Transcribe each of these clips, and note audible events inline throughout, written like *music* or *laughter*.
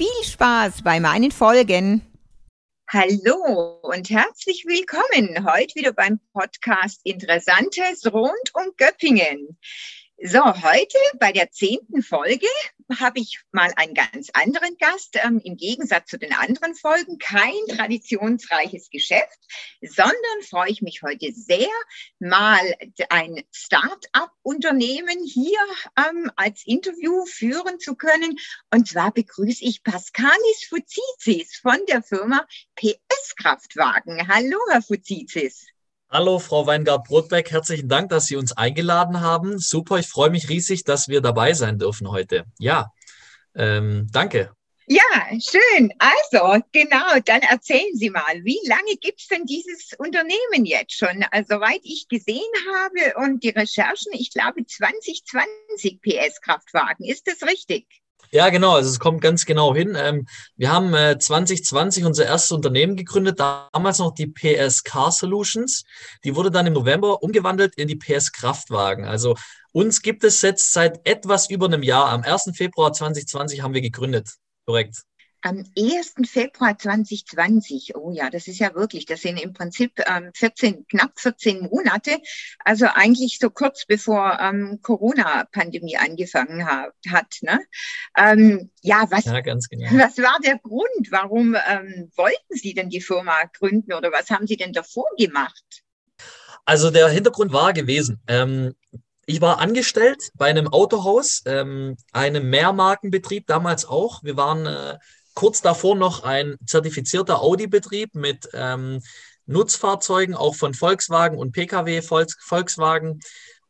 Viel Spaß bei meinen Folgen. Hallo und herzlich willkommen heute wieder beim Podcast Interessantes rund um Göppingen. So, heute bei der zehnten Folge habe ich mal einen ganz anderen Gast. Ähm, Im Gegensatz zu den anderen Folgen kein traditionsreiches Geschäft, sondern freue ich mich heute sehr, mal ein Start-up-Unternehmen hier ähm, als Interview führen zu können. Und zwar begrüße ich Pascalis Fuzizis von der Firma PS Kraftwagen. Hallo, Herr Fuzizis. Hallo, Frau Weingart-Brotbeck. Herzlichen Dank, dass Sie uns eingeladen haben. Super, ich freue mich riesig, dass wir dabei sein dürfen heute. Ja, ähm, danke. Ja, schön. Also, genau, dann erzählen Sie mal, wie lange gibt es denn dieses Unternehmen jetzt schon? Also, soweit ich gesehen habe und die Recherchen, ich glaube 2020 PS-Kraftwagen. Ist das richtig? Ja, genau. Also es kommt ganz genau hin. Ähm, wir haben äh, 2020 unser erstes Unternehmen gegründet, damals noch die PS Car Solutions. Die wurde dann im November umgewandelt in die PS Kraftwagen. Also uns gibt es jetzt seit etwas über einem Jahr. Am 1. Februar 2020 haben wir gegründet. Korrekt am 1. Februar 2020, oh ja, das ist ja wirklich, das sind im Prinzip ähm, 14, knapp 14 Monate, also eigentlich so kurz bevor ähm, Corona-Pandemie angefangen ha hat. Ne? Ähm, ja, was, ja, genau. was war der Grund? Warum ähm, wollten Sie denn die Firma gründen oder was haben Sie denn davor gemacht? Also der Hintergrund war gewesen, ähm, ich war angestellt bei einem Autohaus, ähm, einem Mehrmarkenbetrieb damals auch. Wir waren äh, kurz davor noch ein zertifizierter Audi-Betrieb mit ähm, Nutzfahrzeugen, auch von Volkswagen und Pkw Volks Volkswagen.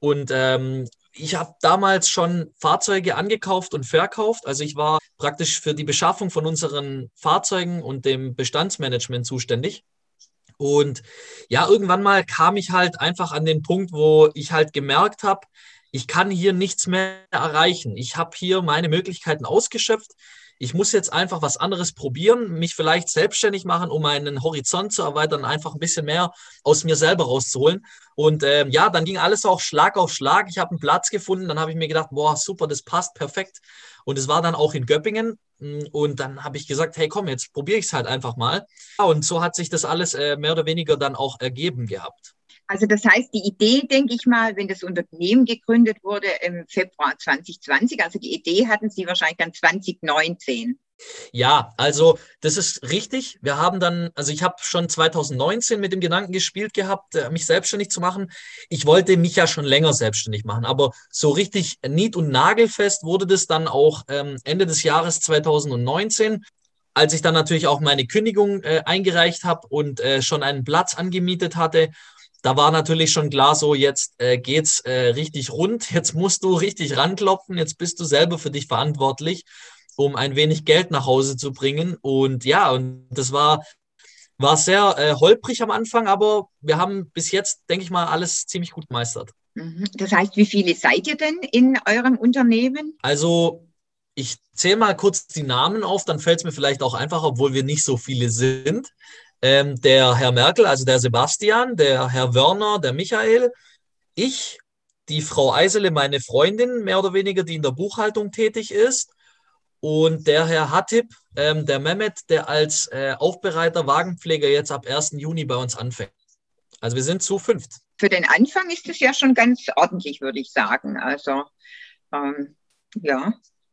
Und ähm, ich habe damals schon Fahrzeuge angekauft und verkauft. Also ich war praktisch für die Beschaffung von unseren Fahrzeugen und dem Bestandsmanagement zuständig. Und ja, irgendwann mal kam ich halt einfach an den Punkt, wo ich halt gemerkt habe, ich kann hier nichts mehr erreichen. Ich habe hier meine Möglichkeiten ausgeschöpft ich muss jetzt einfach was anderes probieren, mich vielleicht selbstständig machen, um meinen Horizont zu erweitern, einfach ein bisschen mehr aus mir selber rauszuholen. Und ähm, ja, dann ging alles auch Schlag auf Schlag. Ich habe einen Platz gefunden, dann habe ich mir gedacht, boah, super, das passt perfekt. Und es war dann auch in Göppingen. Mm, und dann habe ich gesagt, hey, komm, jetzt probiere ich es halt einfach mal. Und so hat sich das alles äh, mehr oder weniger dann auch ergeben gehabt. Also das heißt, die Idee, denke ich mal, wenn das Unternehmen gegründet wurde im Februar 2020, also die Idee hatten Sie wahrscheinlich dann 2019. Ja, also das ist richtig. Wir haben dann, also ich habe schon 2019 mit dem Gedanken gespielt gehabt, äh, mich selbstständig zu machen. Ich wollte mich ja schon länger selbstständig machen, aber so richtig nied- und nagelfest wurde das dann auch ähm, Ende des Jahres 2019 als ich dann natürlich auch meine Kündigung äh, eingereicht habe und äh, schon einen Platz angemietet hatte da war natürlich schon klar, so jetzt äh, geht's äh, richtig rund, jetzt musst du richtig ranklopfen, jetzt bist du selber für dich verantwortlich, um ein wenig Geld nach Hause zu bringen. Und ja, und das war, war sehr äh, holprig am Anfang, aber wir haben bis jetzt, denke ich mal, alles ziemlich gut gemeistert. Mhm. Das heißt, wie viele seid ihr denn in eurem Unternehmen? Also ich zähle mal kurz die Namen auf, dann fällt es mir vielleicht auch einfacher, obwohl wir nicht so viele sind ähm, der Herr Merkel, also der Sebastian, der Herr Wörner, der Michael, ich, die Frau Eisele, meine Freundin, mehr oder weniger, die in der Buchhaltung tätig ist, und der Herr Hatip, ähm, der Mehmet, der als äh, Aufbereiter Wagenpfleger jetzt ab 1. Juni bei uns anfängt. Also wir sind zu fünft. Für den Anfang ist es ja schon ganz ordentlich, würde ich sagen. Also ähm, ja.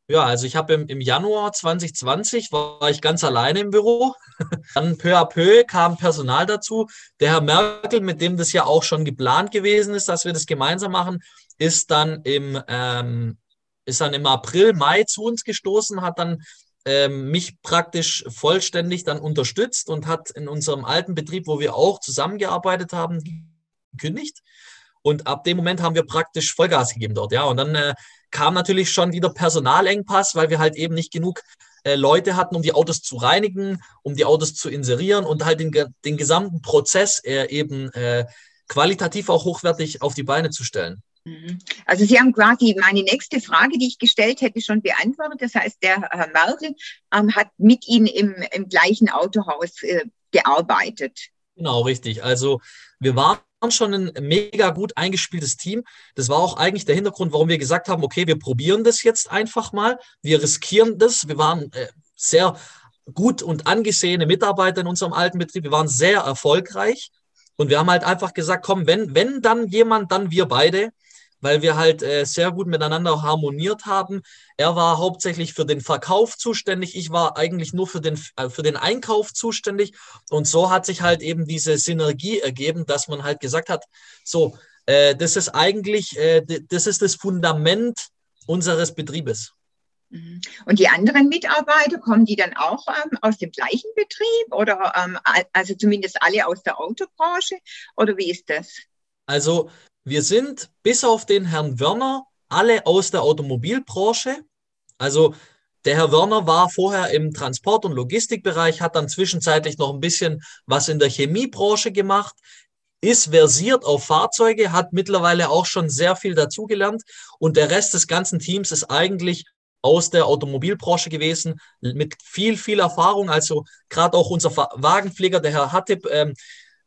Ja, also ich habe im, im Januar 2020 war, ich ganz alleine im Büro. *laughs* Dann peu à peu kam Personal dazu. Der Herr Merkel, mit dem das ja auch schon geplant gewesen ist, dass wir das gemeinsam machen, ist dann im, ähm, ist dann im April, Mai zu uns gestoßen, hat dann ähm, mich praktisch vollständig dann unterstützt und hat in unserem alten Betrieb, wo wir auch zusammengearbeitet haben, gekündigt. Und ab dem Moment haben wir praktisch Vollgas gegeben dort, ja. Und dann äh, kam natürlich schon wieder Personalengpass, weil wir halt eben nicht genug äh, Leute hatten, um die Autos zu reinigen, um die Autos zu inserieren und halt den, den gesamten Prozess äh, eben äh, qualitativ auch hochwertig auf die Beine zu stellen. Mhm. Also Sie haben quasi meine nächste Frage, die ich gestellt hätte, schon beantwortet. Das heißt, der Herr Merkel ähm, hat mit Ihnen im, im gleichen Autohaus äh, gearbeitet. Genau, richtig. Also wir waren schon ein mega gut eingespieltes Team. Das war auch eigentlich der Hintergrund, warum wir gesagt haben, okay, wir probieren das jetzt einfach mal. Wir riskieren das. Wir waren äh, sehr gut und angesehene Mitarbeiter in unserem alten Betrieb. Wir waren sehr erfolgreich. Und wir haben halt einfach gesagt, komm, wenn, wenn dann jemand, dann wir beide weil wir halt äh, sehr gut miteinander harmoniert haben. Er war hauptsächlich für den Verkauf zuständig, ich war eigentlich nur für den, äh, für den Einkauf zuständig. Und so hat sich halt eben diese Synergie ergeben, dass man halt gesagt hat, so, äh, das ist eigentlich, äh, das ist das Fundament unseres Betriebes. Mhm. Und die anderen Mitarbeiter, kommen die dann auch ähm, aus dem gleichen Betrieb oder ähm, also zumindest alle aus der Autobranche oder wie ist das? Also wir sind bis auf den Herrn Werner alle aus der Automobilbranche. Also der Herr Werner war vorher im Transport- und Logistikbereich, hat dann zwischenzeitlich noch ein bisschen was in der Chemiebranche gemacht, ist versiert auf Fahrzeuge, hat mittlerweile auch schon sehr viel dazugelernt und der Rest des ganzen Teams ist eigentlich aus der Automobilbranche gewesen, mit viel, viel Erfahrung. Also gerade auch unser Wagenpfleger, der Herr Hattip, ähm,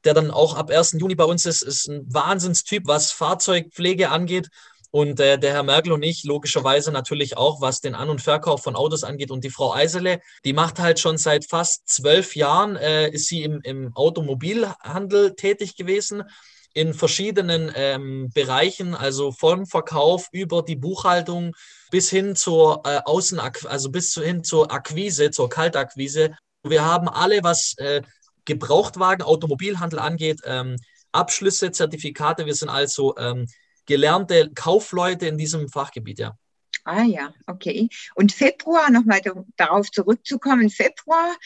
der dann auch ab 1. Juni bei uns ist, ist ein Wahnsinnstyp, was Fahrzeugpflege angeht. Und äh, der Herr Merkel und ich logischerweise natürlich auch, was den An- und Verkauf von Autos angeht. Und die Frau Eisele, die macht halt schon seit fast zwölf Jahren, äh, ist sie im, im Automobilhandel tätig gewesen in verschiedenen ähm, Bereichen, also vom Verkauf über die Buchhaltung bis hin zur äh, Außen, also bis hin zur Akquise, zur Kaltakquise. Wir haben alle, was äh, Gebrauchtwagen, Automobilhandel angeht, ähm, Abschlüsse, Zertifikate. Wir sind also ähm, gelernte Kaufleute in diesem Fachgebiet, ja. Ah ja, okay. Und Februar, nochmal darauf zurückzukommen, Februar,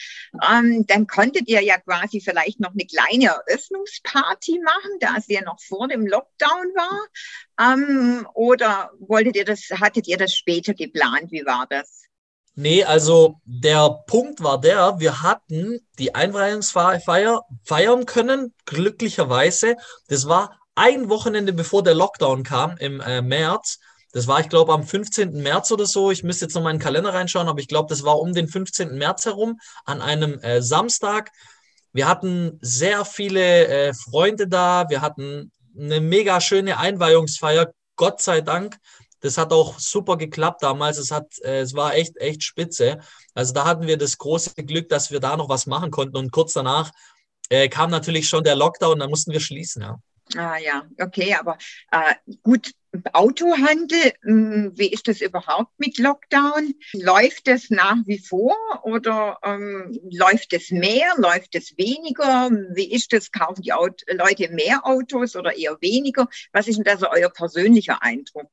ähm, dann konntet ihr ja quasi vielleicht noch eine kleine Eröffnungsparty machen, da es ja noch vor dem Lockdown war. Ähm, oder wolltet ihr das, hattet ihr das später geplant? Wie war das? Nee, also der Punkt war der, wir hatten die Einweihungsfeier feiern können, glücklicherweise. Das war ein Wochenende bevor der Lockdown kam im äh, März. Das war, ich glaube, am 15. März oder so. Ich müsste jetzt noch mal in den Kalender reinschauen, aber ich glaube, das war um den 15. März herum, an einem äh, Samstag. Wir hatten sehr viele äh, Freunde da. Wir hatten eine mega schöne Einweihungsfeier, Gott sei Dank. Das hat auch super geklappt damals. Es, hat, äh, es war echt, echt spitze. Also da hatten wir das große Glück, dass wir da noch was machen konnten. Und kurz danach äh, kam natürlich schon der Lockdown, dann mussten wir schließen. Ja. Ah ja, okay, aber äh, gut, Autohandel, mh, hm, wie ist das überhaupt mit Lockdown? Läuft es nach wie vor oder ähm, läuft es mehr, läuft es weniger? Wie ist das? Kaufen die Auto Leute mehr Autos oder eher weniger? Was ist denn da so euer persönlicher Eindruck?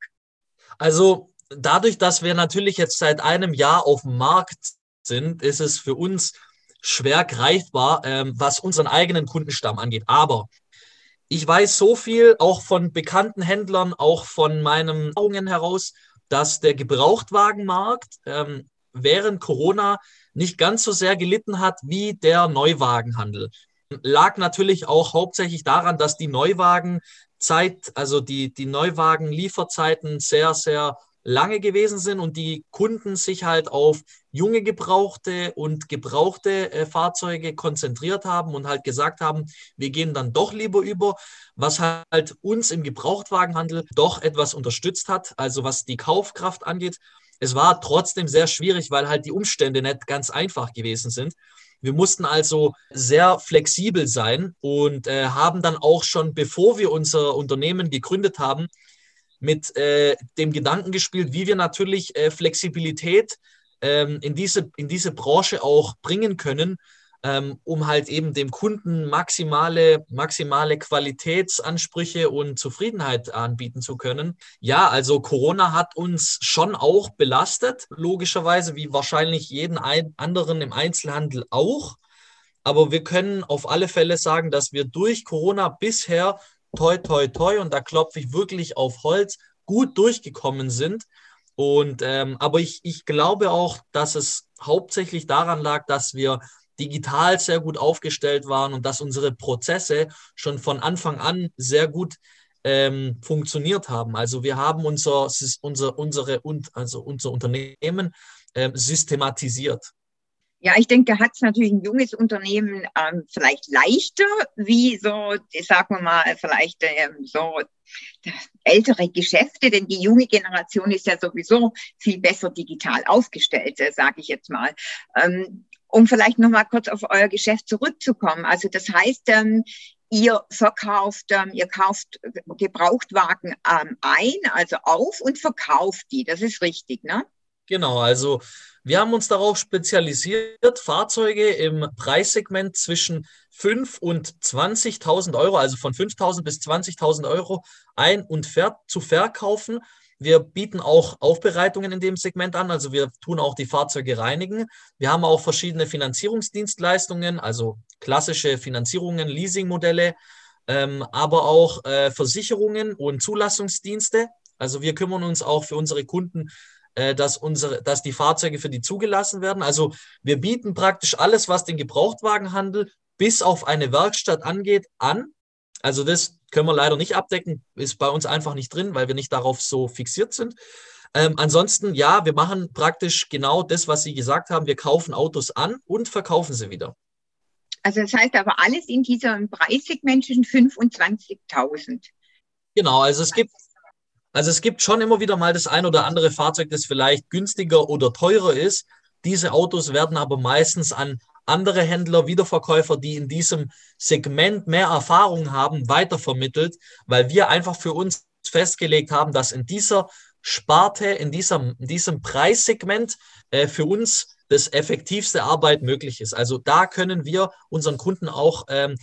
Also dadurch, dass wir natürlich jetzt seit einem Jahr auf dem Markt sind, ist es für uns schwer greifbar, ähm, was unseren eigenen Kundenstamm angeht. Aber ich weiß so viel, auch von bekannten Händlern, auch von meinen Erfahrungen heraus, dass der Gebrauchtwagenmarkt ähm, während Corona nicht ganz so sehr gelitten hat wie der Neuwagenhandel. Lag natürlich auch hauptsächlich daran, dass die Neuwagen Zeit, also die, die Neuwagen-Lieferzeiten sehr, sehr lange gewesen sind und die Kunden sich halt auf junge gebrauchte und gebrauchte äh, Fahrzeuge konzentriert haben und halt gesagt haben, wir gehen dann doch lieber über, was halt uns im Gebrauchtwagenhandel doch etwas unterstützt hat, also was die Kaufkraft angeht. Es war trotzdem sehr schwierig, weil halt die Umstände nicht ganz einfach gewesen sind. Wir mussten also sehr flexibel sein und äh, haben dann auch schon, bevor wir unser Unternehmen gegründet haben, mit äh, dem Gedanken gespielt, wie wir natürlich äh, Flexibilität ähm, in, diese, in diese Branche auch bringen können, ähm, um halt eben dem Kunden maximale, maximale Qualitätsansprüche und Zufriedenheit anbieten zu können. Ja, also Corona hat uns schon auch belastet, logischerweise, wie wahrscheinlich jeden anderen im Einzelhandel auch. Aber wir können auf alle Fälle sagen, dass wir durch Corona bisher toi, toi, toi, und da klopfe ich wirklich auf Holz, gut durchgekommen sind. Und ähm, aber ich, ich glaube auch, dass es hauptsächlich daran lag, dass wir digital sehr gut aufgestellt waren und dass unsere Prozesse schon von Anfang an sehr gut ähm, funktioniert haben. Also wir haben unser, unser, unsere, also unser Unternehmen ähm, systematisiert. Ja, ich denke, da hat es natürlich ein junges Unternehmen ähm, vielleicht leichter, wie so, sagen wir mal, vielleicht ähm, so ältere Geschäfte, denn die junge Generation ist ja sowieso viel besser digital aufgestellt, äh, sage ich jetzt mal. Ähm, um vielleicht noch mal kurz auf euer Geschäft zurückzukommen. Also das heißt, ähm, ihr verkauft, ähm, ihr kauft Gebrauchtwagen ähm, ein, also auf und verkauft die. Das ist richtig, ne? Genau, also wir haben uns darauf spezialisiert, Fahrzeuge im Preissegment zwischen 5 und 20.000 Euro, also von 5.000 bis 20.000 Euro ein- und ver zu verkaufen. Wir bieten auch Aufbereitungen in dem Segment an, also wir tun auch die Fahrzeuge reinigen. Wir haben auch verschiedene Finanzierungsdienstleistungen, also klassische Finanzierungen, Leasingmodelle, ähm, aber auch äh, Versicherungen und Zulassungsdienste. Also wir kümmern uns auch für unsere Kunden äh, dass, unsere, dass die Fahrzeuge für die zugelassen werden. Also wir bieten praktisch alles, was den Gebrauchtwagenhandel bis auf eine Werkstatt angeht, an. Also das können wir leider nicht abdecken, ist bei uns einfach nicht drin, weil wir nicht darauf so fixiert sind. Ähm, ansonsten, ja, wir machen praktisch genau das, was Sie gesagt haben. Wir kaufen Autos an und verkaufen sie wieder. Also das heißt aber alles in diesem Preissegment zwischen 25.000. Genau, also es gibt also es gibt schon immer wieder mal das ein oder andere Fahrzeug, das vielleicht günstiger oder teurer ist. Diese Autos werden aber meistens an andere Händler, Wiederverkäufer, die in diesem Segment mehr Erfahrung haben, weitervermittelt, weil wir einfach für uns festgelegt haben, dass in dieser Sparte, in diesem, in diesem Preissegment äh, für uns das effektivste Arbeit möglich ist. Also da können wir unseren Kunden auch ähm,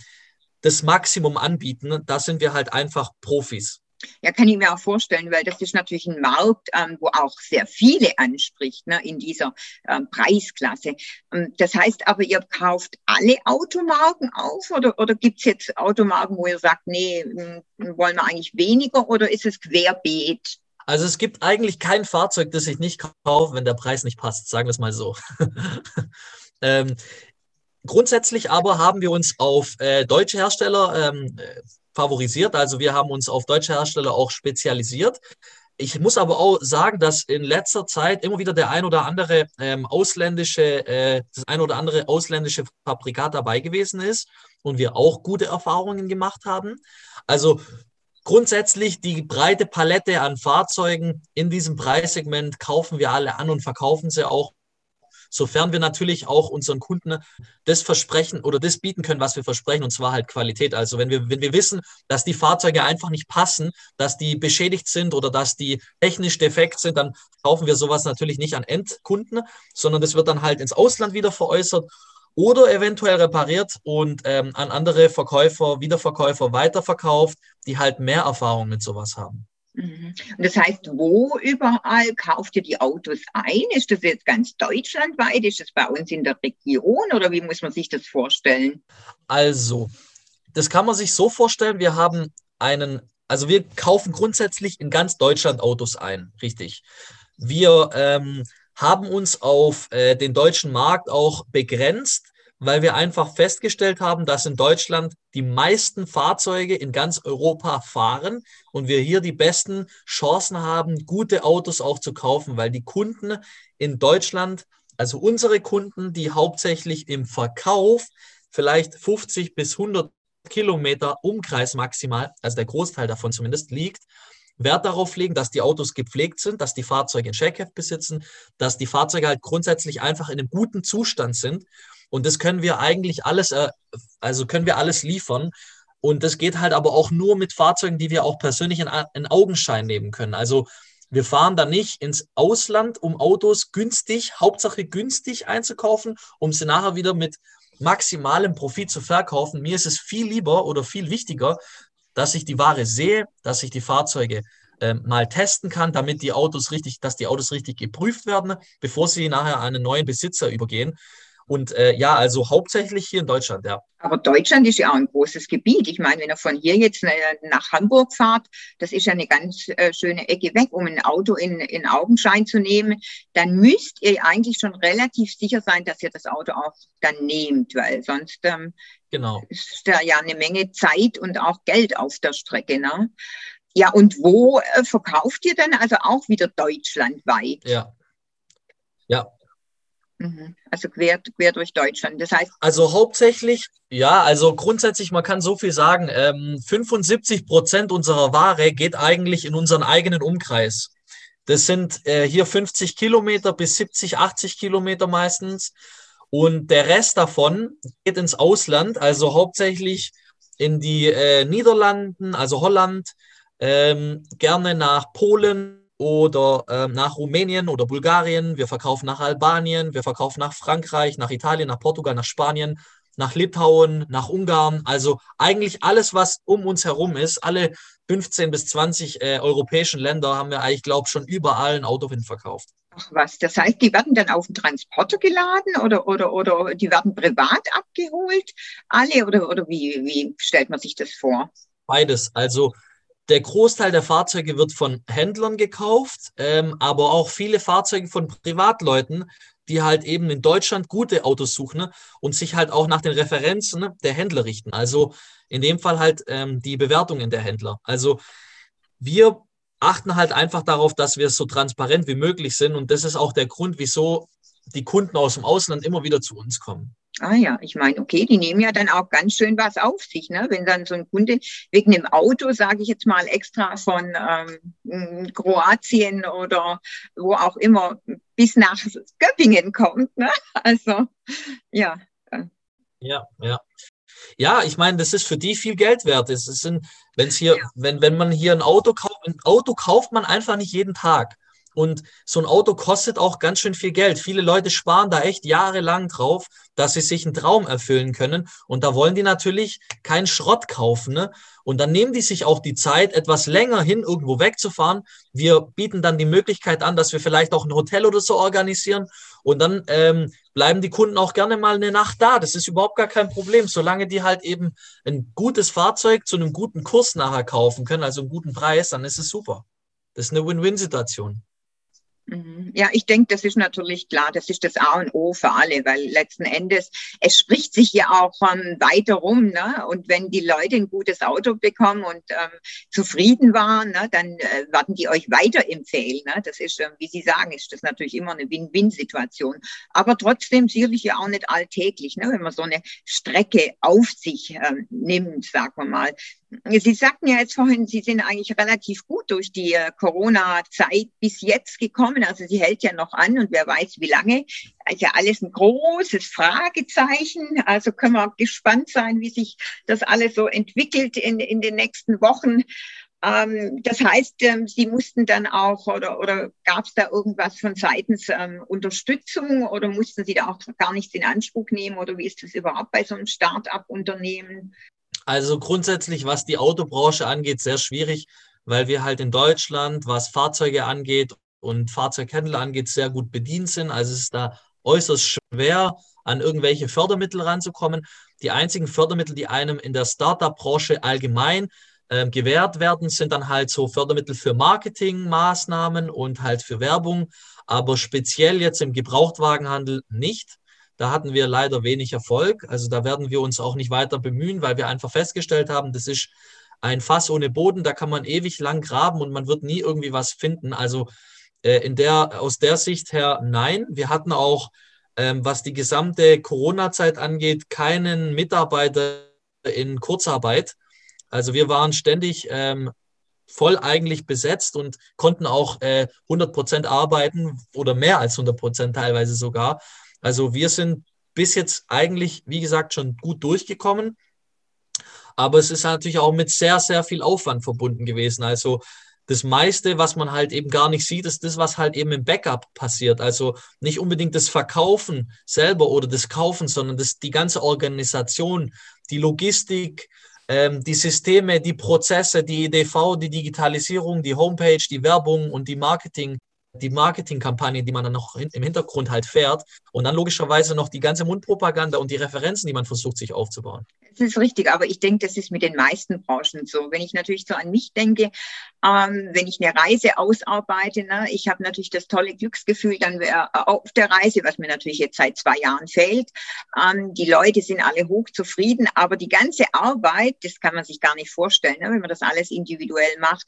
das Maximum anbieten. Da sind wir halt einfach Profis. Ja, kann ich mir auch vorstellen, weil das ist natürlich ein Markt, ähm, wo auch sehr viele anspricht ne, in dieser ähm, Preisklasse. Ähm, das heißt aber, ihr kauft alle Automarken auf oder, oder gibt es jetzt Automarken, wo ihr sagt, nee, hm, wollen wir eigentlich weniger oder ist es querbeet? Also es gibt eigentlich kein Fahrzeug, das ich nicht kaufe, wenn der Preis nicht passt, sagen wir es mal so. *laughs* ähm, grundsätzlich aber haben wir uns auf äh, deutsche Hersteller ähm, favorisiert. Also wir haben uns auf deutsche Hersteller auch spezialisiert. Ich muss aber auch sagen, dass in letzter Zeit immer wieder der ein oder andere ähm, ausländische, äh, das ein oder andere ausländische Fabrikat dabei gewesen ist und wir auch gute Erfahrungen gemacht haben. Also grundsätzlich die breite Palette an Fahrzeugen in diesem Preissegment kaufen wir alle an und verkaufen sie auch sofern wir natürlich auch unseren Kunden das versprechen oder das bieten können, was wir versprechen, und zwar halt Qualität. Also wenn wir, wenn wir wissen, dass die Fahrzeuge einfach nicht passen, dass die beschädigt sind oder dass die technisch defekt sind, dann kaufen wir sowas natürlich nicht an Endkunden, sondern das wird dann halt ins Ausland wieder veräußert oder eventuell repariert und ähm, an andere Verkäufer, Wiederverkäufer weiterverkauft, die halt mehr Erfahrung mit sowas haben. Mhm. Und das heißt, wo überall kauft ihr die Autos ein? Ist das jetzt ganz deutschlandweit? Ist das bei uns in der Region oder wie muss man sich das vorstellen? Also, das kann man sich so vorstellen, wir haben einen, also wir kaufen grundsätzlich in ganz Deutschland Autos ein, richtig. Wir ähm, haben uns auf äh, den deutschen Markt auch begrenzt weil wir einfach festgestellt haben, dass in Deutschland die meisten Fahrzeuge in ganz Europa fahren und wir hier die besten Chancen haben, gute Autos auch zu kaufen, weil die Kunden in Deutschland, also unsere Kunden, die hauptsächlich im Verkauf vielleicht 50 bis 100 Kilometer Umkreis maximal, also der Großteil davon zumindest liegt, Wert darauf legen, dass die Autos gepflegt sind, dass die Fahrzeuge ein Checkheft besitzen, dass die Fahrzeuge halt grundsätzlich einfach in einem guten Zustand sind. Und das können wir eigentlich alles, äh, also können wir alles liefern. Und das geht halt aber auch nur mit Fahrzeugen, die wir auch persönlich in, in Augenschein nehmen können. Also wir fahren da nicht ins Ausland, um Autos günstig, Hauptsache günstig einzukaufen, um sie nachher wieder mit maximalem Profit zu verkaufen. Mir ist es viel lieber oder viel wichtiger, dass ich die Ware sehe, dass ich die Fahrzeuge äh, mal testen kann, damit die Autos richtig, dass die Autos richtig geprüft werden, bevor sie nachher einen neuen Besitzer übergehen. Und äh, ja, also hauptsächlich hier in Deutschland, ja. Aber Deutschland ist ja auch ein großes Gebiet. Ich meine, wenn ihr von hier jetzt äh, nach Hamburg fahrt, das ist ja eine ganz äh, schöne Ecke weg, um ein Auto in, in Augenschein zu nehmen, dann müsst ihr eigentlich schon relativ sicher sein, dass ihr das Auto auch dann nehmt, weil sonst ähm, genau. ist da ja eine Menge Zeit und auch Geld auf der Strecke. Ne? Ja, und wo äh, verkauft ihr dann? Also auch wieder deutschlandweit? Ja. Ja. Also quer, quer durch Deutschland. Das heißt. Also hauptsächlich, ja, also grundsätzlich, man kann so viel sagen, ähm, 75 Prozent unserer Ware geht eigentlich in unseren eigenen Umkreis. Das sind äh, hier 50 Kilometer bis 70, 80 Kilometer meistens. Und der Rest davon geht ins Ausland, also hauptsächlich in die äh, Niederlanden, also Holland, ähm, gerne nach Polen, oder äh, nach Rumänien oder Bulgarien, wir verkaufen nach Albanien, wir verkaufen nach Frankreich, nach Italien, nach Portugal, nach Spanien, nach Litauen, nach Ungarn. Also eigentlich alles, was um uns herum ist, alle 15 bis 20 äh, europäischen Länder haben wir eigentlich, glaube ich, schon überall ein Auto hin verkauft. Ach was, das heißt, die werden dann auf den Transporter geladen oder, oder, oder die werden privat abgeholt, alle oder, oder wie, wie stellt man sich das vor? Beides. Also der Großteil der Fahrzeuge wird von Händlern gekauft, ähm, aber auch viele Fahrzeuge von Privatleuten, die halt eben in Deutschland gute Autos suchen ne, und sich halt auch nach den Referenzen ne, der Händler richten. Also in dem Fall halt ähm, die Bewertungen der Händler. Also wir achten halt einfach darauf, dass wir so transparent wie möglich sind und das ist auch der Grund, wieso die Kunden aus dem Ausland immer wieder zu uns kommen. Ah ja, ich meine, okay, die nehmen ja dann auch ganz schön was auf sich, ne? Wenn dann so ein Kunde wegen dem Auto, sage ich jetzt mal, extra von ähm, Kroatien oder wo auch immer bis nach Göppingen kommt, ne? *laughs* Also ja. Ja, ja. Ja, ich meine, das ist für die viel Geld wert. Es sind, wenn's hier, ja. wenn, wenn man hier ein Auto kauft, ein Auto kauft man einfach nicht jeden Tag. Und so ein Auto kostet auch ganz schön viel Geld. Viele Leute sparen da echt jahrelang drauf, dass sie sich einen Traum erfüllen können. Und da wollen die natürlich keinen Schrott kaufen. Ne? Und dann nehmen die sich auch die Zeit, etwas länger hin irgendwo wegzufahren. Wir bieten dann die Möglichkeit an, dass wir vielleicht auch ein Hotel oder so organisieren. Und dann ähm, bleiben die Kunden auch gerne mal eine Nacht da. Das ist überhaupt gar kein Problem, solange die halt eben ein gutes Fahrzeug zu einem guten Kurs nachher kaufen können, also einen guten Preis, dann ist es super. Das ist eine Win-Win-Situation. Mhm. Ja, ich denke, das ist natürlich klar, das ist das A und O für alle, weil letzten Endes, es spricht sich ja auch ähm, weiter rum, ne? Und wenn die Leute ein gutes Auto bekommen und ähm, zufrieden waren, ne, dann äh, werden die euch weiterempfehlen. Ne? Das ist, ähm, wie Sie sagen, ist das natürlich immer eine Win-Win-Situation. Aber trotzdem sicherlich ja auch nicht alltäglich, ne? wenn man so eine Strecke auf sich ähm, nimmt, sagen wir mal. Sie sagten ja jetzt vorhin, Sie sind eigentlich relativ gut durch die äh, Corona-Zeit bis jetzt gekommen. Also sie hält ja noch an und wer weiß wie lange. Ist ja alles ein großes Fragezeichen. Also können wir gespannt sein, wie sich das alles so entwickelt in, in den nächsten Wochen. Ähm, das heißt, ähm, Sie mussten dann auch oder, oder gab es da irgendwas von seitens ähm, Unterstützung oder mussten Sie da auch gar nichts in Anspruch nehmen oder wie ist das überhaupt bei so einem Start-up-Unternehmen? Also grundsätzlich, was die Autobranche angeht, sehr schwierig, weil wir halt in Deutschland, was Fahrzeuge angeht und Fahrzeughändler angeht, sehr gut bedient sind. Also es ist da äußerst schwer, an irgendwelche Fördermittel ranzukommen. Die einzigen Fördermittel, die einem in der Startup-Branche allgemein äh, gewährt werden, sind dann halt so Fördermittel für Marketingmaßnahmen und halt für Werbung, aber speziell jetzt im Gebrauchtwagenhandel nicht. Da hatten wir leider wenig Erfolg. Also da werden wir uns auch nicht weiter bemühen, weil wir einfach festgestellt haben, das ist ein Fass ohne Boden, da kann man ewig lang graben und man wird nie irgendwie was finden. Also äh, in der, aus der Sicht her, nein. Wir hatten auch, ähm, was die gesamte Corona-Zeit angeht, keinen Mitarbeiter in Kurzarbeit. Also wir waren ständig ähm, voll eigentlich besetzt und konnten auch äh, 100 Prozent arbeiten oder mehr als 100 Prozent teilweise sogar. Also wir sind bis jetzt eigentlich, wie gesagt, schon gut durchgekommen. Aber es ist natürlich auch mit sehr, sehr viel Aufwand verbunden gewesen. Also das meiste, was man halt eben gar nicht sieht, ist das, was halt eben im Backup passiert. Also nicht unbedingt das Verkaufen selber oder das Kaufen, sondern das, die ganze Organisation, die Logistik, ähm, die Systeme, die Prozesse, die EDV, die Digitalisierung, die Homepage, die Werbung und die Marketing die Marketingkampagne, die man dann noch im Hintergrund halt fährt und dann logischerweise noch die ganze Mundpropaganda und die Referenzen, die man versucht sich aufzubauen. Das ist richtig, aber ich denke, das ist mit den meisten Branchen so. Wenn ich natürlich so an mich denke, ähm, wenn ich eine Reise ausarbeite, ne, ich habe natürlich das tolle Glücksgefühl dann auf der Reise, was mir natürlich jetzt seit zwei Jahren fehlt. Ähm, die Leute sind alle hochzufrieden, aber die ganze Arbeit, das kann man sich gar nicht vorstellen, ne, wenn man das alles individuell macht,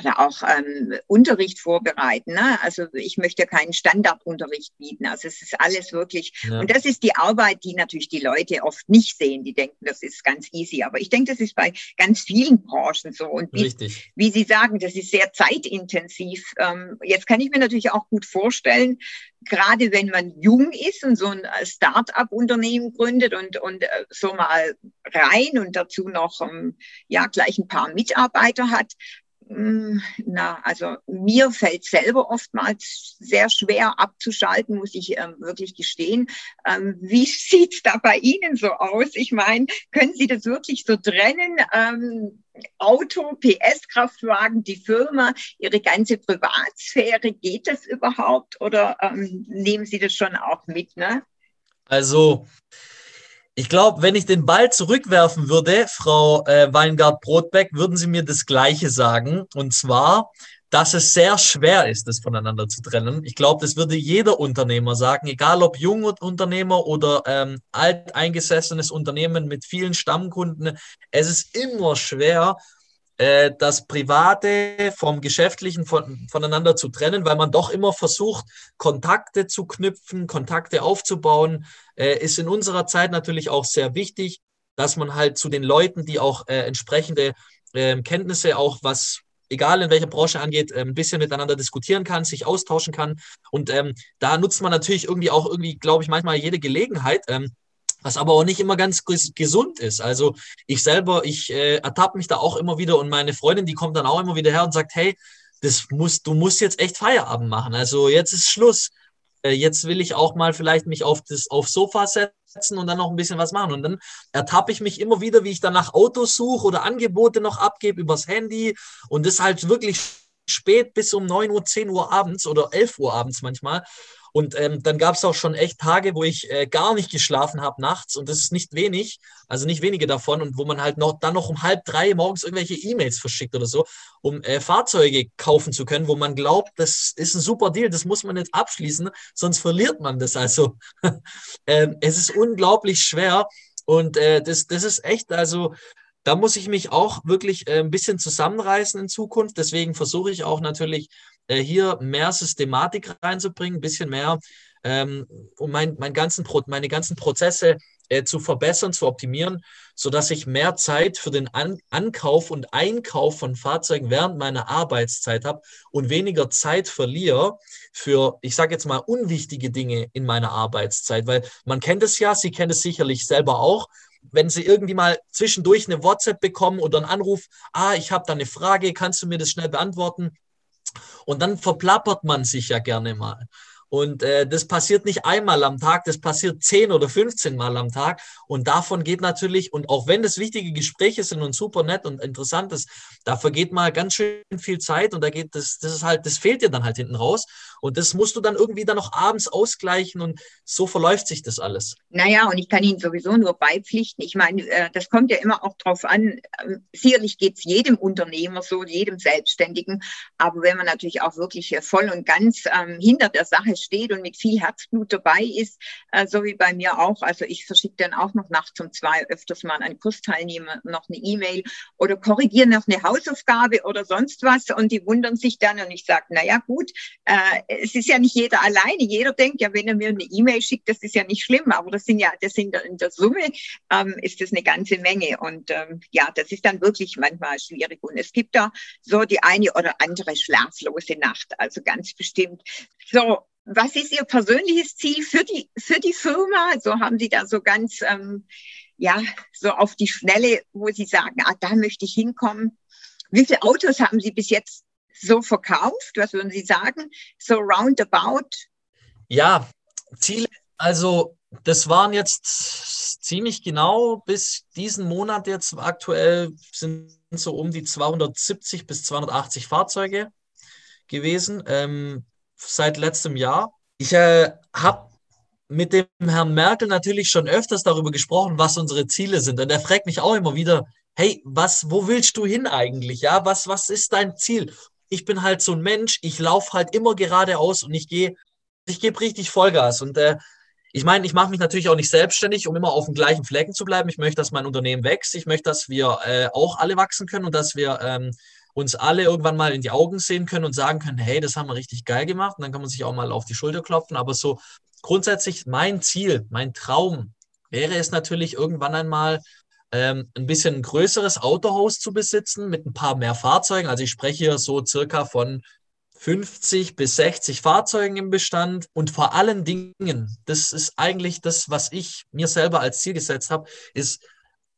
oder auch ähm, Unterricht vorbereiten. Ne? Also ich möchte keinen Standardunterricht bieten. Also es ist alles wirklich, ja. und das ist die Arbeit, die natürlich die Leute oft nicht sehen. Die denken, das ist ganz easy. Aber ich denke, das ist bei ganz vielen Branchen so. Und wie, Richtig. wie Sie sagen, das ist sehr zeitintensiv. Ähm, jetzt kann ich mir natürlich auch gut vorstellen, gerade wenn man jung ist und so ein Start-up-Unternehmen gründet und, und äh, so mal rein und dazu noch ähm, ja gleich ein paar Mitarbeiter hat, na, also mir fällt selber oftmals sehr schwer abzuschalten, muss ich ähm, wirklich gestehen. Ähm, wie *laughs* sieht's da bei Ihnen so aus? Ich meine, können Sie das wirklich so trennen? Ähm, Auto, PS-Kraftwagen, die Firma, Ihre ganze Privatsphäre, geht das überhaupt oder ähm, nehmen Sie das schon auch mit? Ne? Also ich glaube, wenn ich den Ball zurückwerfen würde, Frau äh, Weingart-Brotbeck, würden Sie mir das Gleiche sagen. Und zwar, dass es sehr schwer ist, das voneinander zu trennen. Ich glaube, das würde jeder Unternehmer sagen, egal ob Jungunternehmer oder ähm, alteingesessenes Unternehmen mit vielen Stammkunden. Es ist immer schwer, äh, das Private vom Geschäftlichen von, voneinander zu trennen, weil man doch immer versucht, Kontakte zu knüpfen, Kontakte aufzubauen, äh, ist in unserer Zeit natürlich auch sehr wichtig, dass man halt zu den Leuten, die auch äh, entsprechende äh, Kenntnisse auch was egal in welcher Branche angeht, ähm, ein bisschen miteinander diskutieren kann, sich austauschen kann. Und ähm, da nutzt man natürlich irgendwie auch irgendwie, glaube ich, manchmal jede Gelegenheit. Ähm, was aber auch nicht immer ganz gesund ist. Also ich selber, ich äh, ertappe mich da auch immer wieder und meine Freundin, die kommt dann auch immer wieder her und sagt, hey, das musst, du musst jetzt echt Feierabend machen. Also jetzt ist Schluss. Äh, jetzt will ich auch mal vielleicht mich auf das aufs Sofa setzen und dann noch ein bisschen was machen. Und dann ertappe ich mich immer wieder, wie ich dann nach Autos suche oder Angebote noch abgebe übers Handy. Und das halt wirklich spät bis um 9 Uhr, 10 Uhr abends oder 11 Uhr abends manchmal. Und ähm, dann gab es auch schon echt Tage, wo ich äh, gar nicht geschlafen habe nachts und das ist nicht wenig, also nicht wenige davon und wo man halt noch dann noch um halb drei morgens irgendwelche E-Mails verschickt oder so, um äh, Fahrzeuge kaufen zu können, wo man glaubt, das ist ein super Deal, das muss man jetzt abschließen, sonst verliert man das. Also *laughs* ähm, es ist unglaublich schwer und äh, das, das ist echt, also da muss ich mich auch wirklich äh, ein bisschen zusammenreißen in Zukunft. Deswegen versuche ich auch natürlich äh, hier mehr Systematik reinzubringen, ein bisschen mehr, ähm, um mein, mein ganzen meine ganzen Prozesse äh, zu verbessern, zu optimieren, sodass ich mehr Zeit für den An Ankauf und Einkauf von Fahrzeugen während meiner Arbeitszeit habe und weniger Zeit verliere für, ich sage jetzt mal, unwichtige Dinge in meiner Arbeitszeit. Weil man kennt es ja, Sie kennen es sicherlich selber auch wenn Sie irgendwie mal zwischendurch eine WhatsApp bekommen oder einen Anruf, ah, ich habe da eine Frage, kannst du mir das schnell beantworten? Und dann verplappert man sich ja gerne mal. Und äh, das passiert nicht einmal am Tag, das passiert 10 oder 15 Mal am Tag. Und davon geht natürlich, und auch wenn das wichtige Gespräche sind und super nett und interessant ist, da vergeht mal ganz schön viel Zeit und da geht das, das ist halt, das fehlt dir dann halt hinten raus. Und das musst du dann irgendwie dann noch abends ausgleichen und so verläuft sich das alles. Naja, und ich kann Ihnen sowieso nur beipflichten. Ich meine, äh, das kommt ja immer auch drauf an. Ähm, sicherlich geht es jedem Unternehmer so, jedem Selbstständigen. Aber wenn man natürlich auch wirklich voll und ganz ähm, hinter der Sache steht und mit viel Herzblut dabei ist, äh, so wie bei mir auch. Also ich verschicke dann auch noch nachts um zwei öfters mal an Kursteilnehmer noch eine E-Mail oder korrigiere noch eine Hausaufgabe oder sonst was und die wundern sich dann und ich sage, naja gut, äh, es ist ja nicht jeder alleine. Jeder denkt ja, wenn er mir eine E-Mail schickt, das ist ja nicht schlimm, aber das sind ja, das sind in der Summe ähm, ist das eine ganze Menge und ähm, ja, das ist dann wirklich manchmal schwierig und es gibt da so die eine oder andere schlaflose Nacht, also ganz bestimmt. So, was ist Ihr persönliches Ziel für die, für die Firma? So haben Sie da so ganz, ähm, ja, so auf die Schnelle, wo Sie sagen, ah, da möchte ich hinkommen. Wie viele Autos haben Sie bis jetzt so verkauft? Was würden Sie sagen? So roundabout? Ja, Ziele, also das waren jetzt ziemlich genau bis diesen Monat jetzt aktuell sind so um die 270 bis 280 Fahrzeuge gewesen. Ähm, seit letztem Jahr. Ich äh, habe mit dem Herrn Merkel natürlich schon öfters darüber gesprochen, was unsere Ziele sind. Und er fragt mich auch immer wieder, hey, was, wo willst du hin eigentlich? Ja, was, was ist dein Ziel? Ich bin halt so ein Mensch, ich laufe halt immer geradeaus und ich gehe, ich gebe richtig Vollgas. Und äh, ich meine, ich mache mich natürlich auch nicht selbstständig, um immer auf dem gleichen Flecken zu bleiben. Ich möchte, dass mein Unternehmen wächst. Ich möchte, dass wir äh, auch alle wachsen können und dass wir ähm, uns alle irgendwann mal in die Augen sehen können und sagen können, hey, das haben wir richtig geil gemacht. Und dann kann man sich auch mal auf die Schulter klopfen. Aber so grundsätzlich mein Ziel, mein Traum wäre es natürlich irgendwann einmal ähm, ein bisschen ein größeres Autohaus zu besitzen mit ein paar mehr Fahrzeugen. Also ich spreche hier so circa von 50 bis 60 Fahrzeugen im Bestand und vor allen Dingen, das ist eigentlich das, was ich mir selber als Ziel gesetzt habe, ist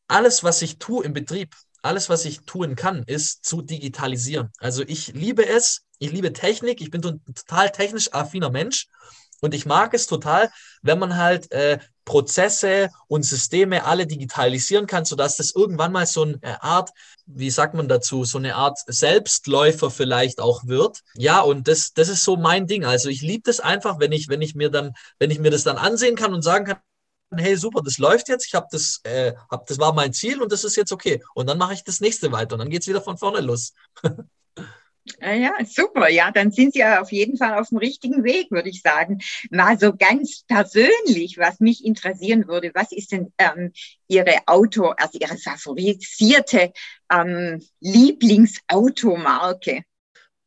alles, was ich tue im Betrieb, alles, was ich tun kann, ist zu digitalisieren. Also ich liebe es, ich liebe Technik, ich bin ein total technisch affiner Mensch und ich mag es total, wenn man halt äh, Prozesse und Systeme alle digitalisieren kann, sodass das irgendwann mal so eine Art, wie sagt man dazu, so eine Art Selbstläufer vielleicht auch wird. Ja, und das, das ist so mein Ding. Also ich liebe das einfach, wenn ich, wenn ich mir dann, wenn ich mir das dann ansehen kann und sagen kann, hey, super, das läuft jetzt, ich habe das, äh, hab, das war mein Ziel und das ist jetzt okay. Und dann mache ich das nächste weiter und dann geht es wieder von vorne los. *laughs* Ah ja, super. Ja, dann sind Sie ja auf jeden Fall auf dem richtigen Weg, würde ich sagen. Mal so ganz persönlich, was mich interessieren würde, was ist denn ähm, Ihre Auto, also Ihre favorisierte ähm, Lieblingsautomarke?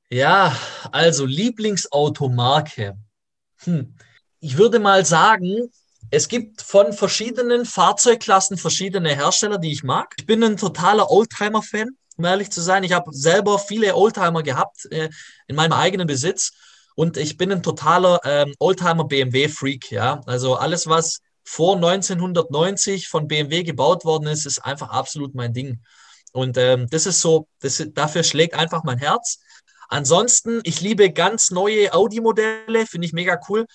Ja, also Lieblingsautomarke. Hm. Ich würde mal sagen, es gibt von verschiedenen Fahrzeugklassen verschiedene Hersteller, die ich mag. Ich bin ein totaler Oldtimer-Fan um ehrlich zu sein. Ich habe selber viele Oldtimer gehabt äh, in meinem eigenen Besitz und ich bin ein totaler ähm, Oldtimer BMW-Freak. Ja, also alles, was vor 1990 von BMW gebaut worden ist, ist einfach absolut mein Ding. Und ähm, das ist so, das, dafür schlägt einfach mein Herz. Ansonsten, ich liebe ganz neue Audi-Modelle, finde ich mega cool.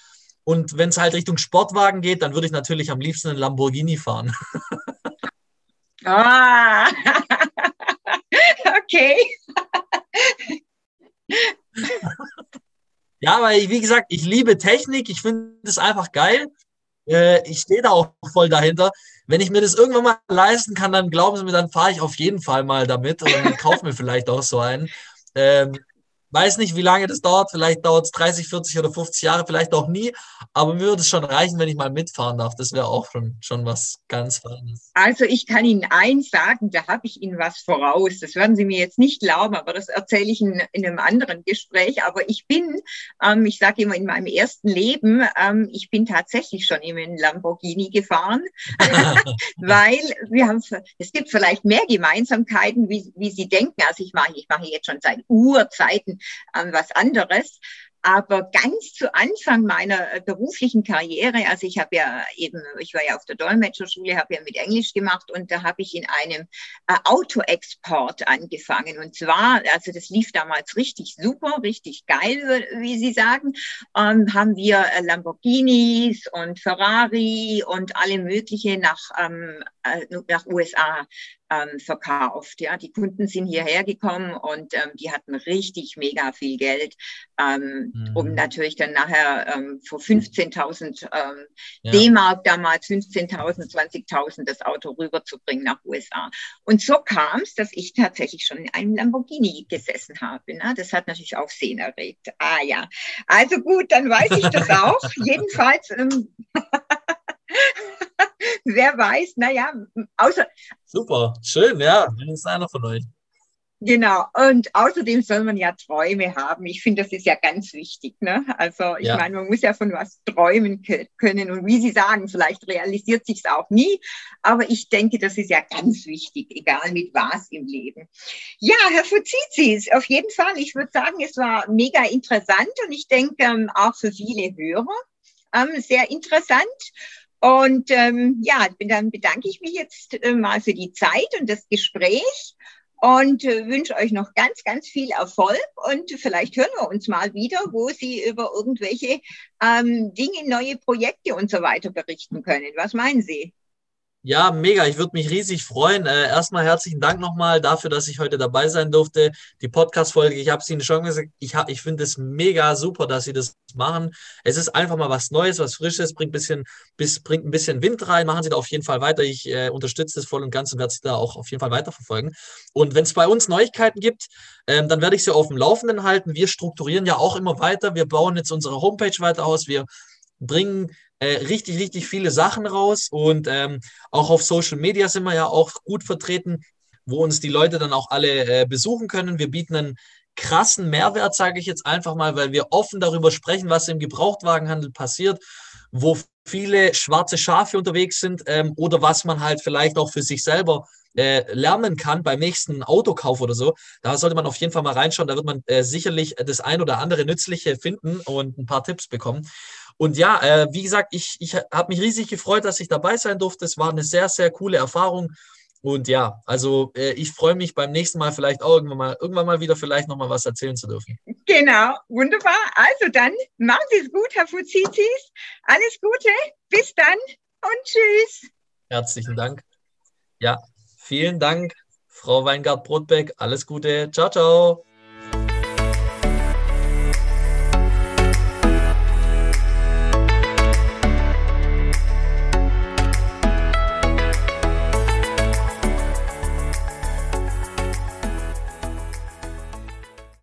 Und wenn es halt Richtung Sportwagen geht, dann würde ich natürlich am liebsten einen Lamborghini fahren. *laughs* Ah, *laughs* okay. ja, weil, wie gesagt, ich liebe Technik, ich finde es einfach geil. Äh, ich stehe da auch voll dahinter. Wenn ich mir das irgendwann mal leisten kann, dann glauben Sie mir, dann fahre ich auf jeden Fall mal damit und *laughs* kaufe mir vielleicht auch so einen. Ähm, Weiß nicht, wie lange das dauert. Vielleicht dauert es 30, 40 oder 50 Jahre, vielleicht auch nie. Aber mir würde es schon reichen, wenn ich mal mitfahren darf. Das wäre auch schon, schon was ganz Feines. Also ich kann Ihnen eins sagen, da habe ich Ihnen was voraus. Das werden Sie mir jetzt nicht glauben, aber das erzähle ich in, in einem anderen Gespräch. Aber ich bin, ähm, ich sage immer in meinem ersten Leben, ähm, ich bin tatsächlich schon in einen Lamborghini gefahren, *laughs* *laughs* weil wir haben, es gibt vielleicht mehr Gemeinsamkeiten, wie, wie Sie denken. Also ich mache, ich mache jetzt schon seit Urzeiten ähm, was anderes. Aber ganz zu Anfang meiner äh, beruflichen Karriere, also ich habe ja eben, ich war ja auf der Dolmetscherschule, habe ja mit Englisch gemacht und da habe ich in einem äh, Autoexport angefangen. Und zwar, also das lief damals richtig super, richtig geil, wie Sie sagen, ähm, haben wir äh, Lamborghinis und Ferrari und alle mögliche nach, ähm, äh, nach USA ähm, verkauft. Ja, die Kunden sind hierher gekommen und ähm, die hatten richtig mega viel Geld, ähm, mhm. um natürlich dann nachher ähm, für 15.000 ähm, ja. D-Mark damals 15.000, 20.000 das Auto rüberzubringen nach USA. Und so kam es, dass ich tatsächlich schon in einem Lamborghini gesessen habe. Ne? Das hat natürlich auch Sehen erregt. Ah ja, also gut, dann weiß ich das *laughs* auch. Jedenfalls. Ähm, *laughs* wer weiß, naja, außer. Super, schön, ja, ist einer von euch. Genau, und außerdem soll man ja Träume haben. Ich finde, das ist ja ganz wichtig. Ne? Also ich ja. meine, man muss ja von was träumen können. Und wie Sie sagen, vielleicht realisiert sich es auch nie. Aber ich denke, das ist ja ganz wichtig, egal mit was im Leben. Ja, Herr Fuzizis, auf jeden Fall. Ich würde sagen, es war mega interessant und ich denke ähm, auch für viele Hörer ähm, sehr interessant. Und ähm, ja, dann bedanke ich mich jetzt äh, mal für die Zeit und das Gespräch und äh, wünsche euch noch ganz, ganz viel Erfolg und vielleicht hören wir uns mal wieder, wo Sie über irgendwelche ähm, Dinge, neue Projekte und so weiter berichten können. Was meinen Sie? Ja, mega. Ich würde mich riesig freuen. Äh, erstmal herzlichen Dank nochmal dafür, dass ich heute dabei sein durfte. Die Podcast-Folge, ich habe es Ihnen schon gesagt, ich, ich finde es mega super, dass Sie das machen. Es ist einfach mal was Neues, was Frisches, bringt, bisschen, bis, bringt ein bisschen Wind rein. Machen Sie da auf jeden Fall weiter. Ich äh, unterstütze das voll und ganz und werde Sie da auch auf jeden Fall weiterverfolgen. Und wenn es bei uns Neuigkeiten gibt, ähm, dann werde ich Sie auf dem Laufenden halten. Wir strukturieren ja auch immer weiter. Wir bauen jetzt unsere Homepage weiter aus. Wir bringen äh, richtig, richtig viele Sachen raus und ähm, auch auf Social Media sind wir ja auch gut vertreten, wo uns die Leute dann auch alle äh, besuchen können. Wir bieten einen krassen Mehrwert, sage ich jetzt einfach mal, weil wir offen darüber sprechen, was im Gebrauchtwagenhandel passiert, wo viele schwarze Schafe unterwegs sind ähm, oder was man halt vielleicht auch für sich selber äh, lernen kann beim nächsten Autokauf oder so. Da sollte man auf jeden Fall mal reinschauen. Da wird man äh, sicherlich das ein oder andere Nützliche finden und ein paar Tipps bekommen. Und ja, äh, wie gesagt, ich, ich habe mich riesig gefreut, dass ich dabei sein durfte. Es war eine sehr, sehr coole Erfahrung. Und ja, also äh, ich freue mich beim nächsten Mal vielleicht auch irgendwann mal, irgendwann mal wieder vielleicht nochmal was erzählen zu dürfen. Genau, wunderbar. Also dann machen Sie es gut, Herr Fuzizis. Alles Gute, bis dann und tschüss. Herzlichen Dank. Ja, vielen Dank, Frau Weingart-Brotbeck. Alles Gute. Ciao, ciao.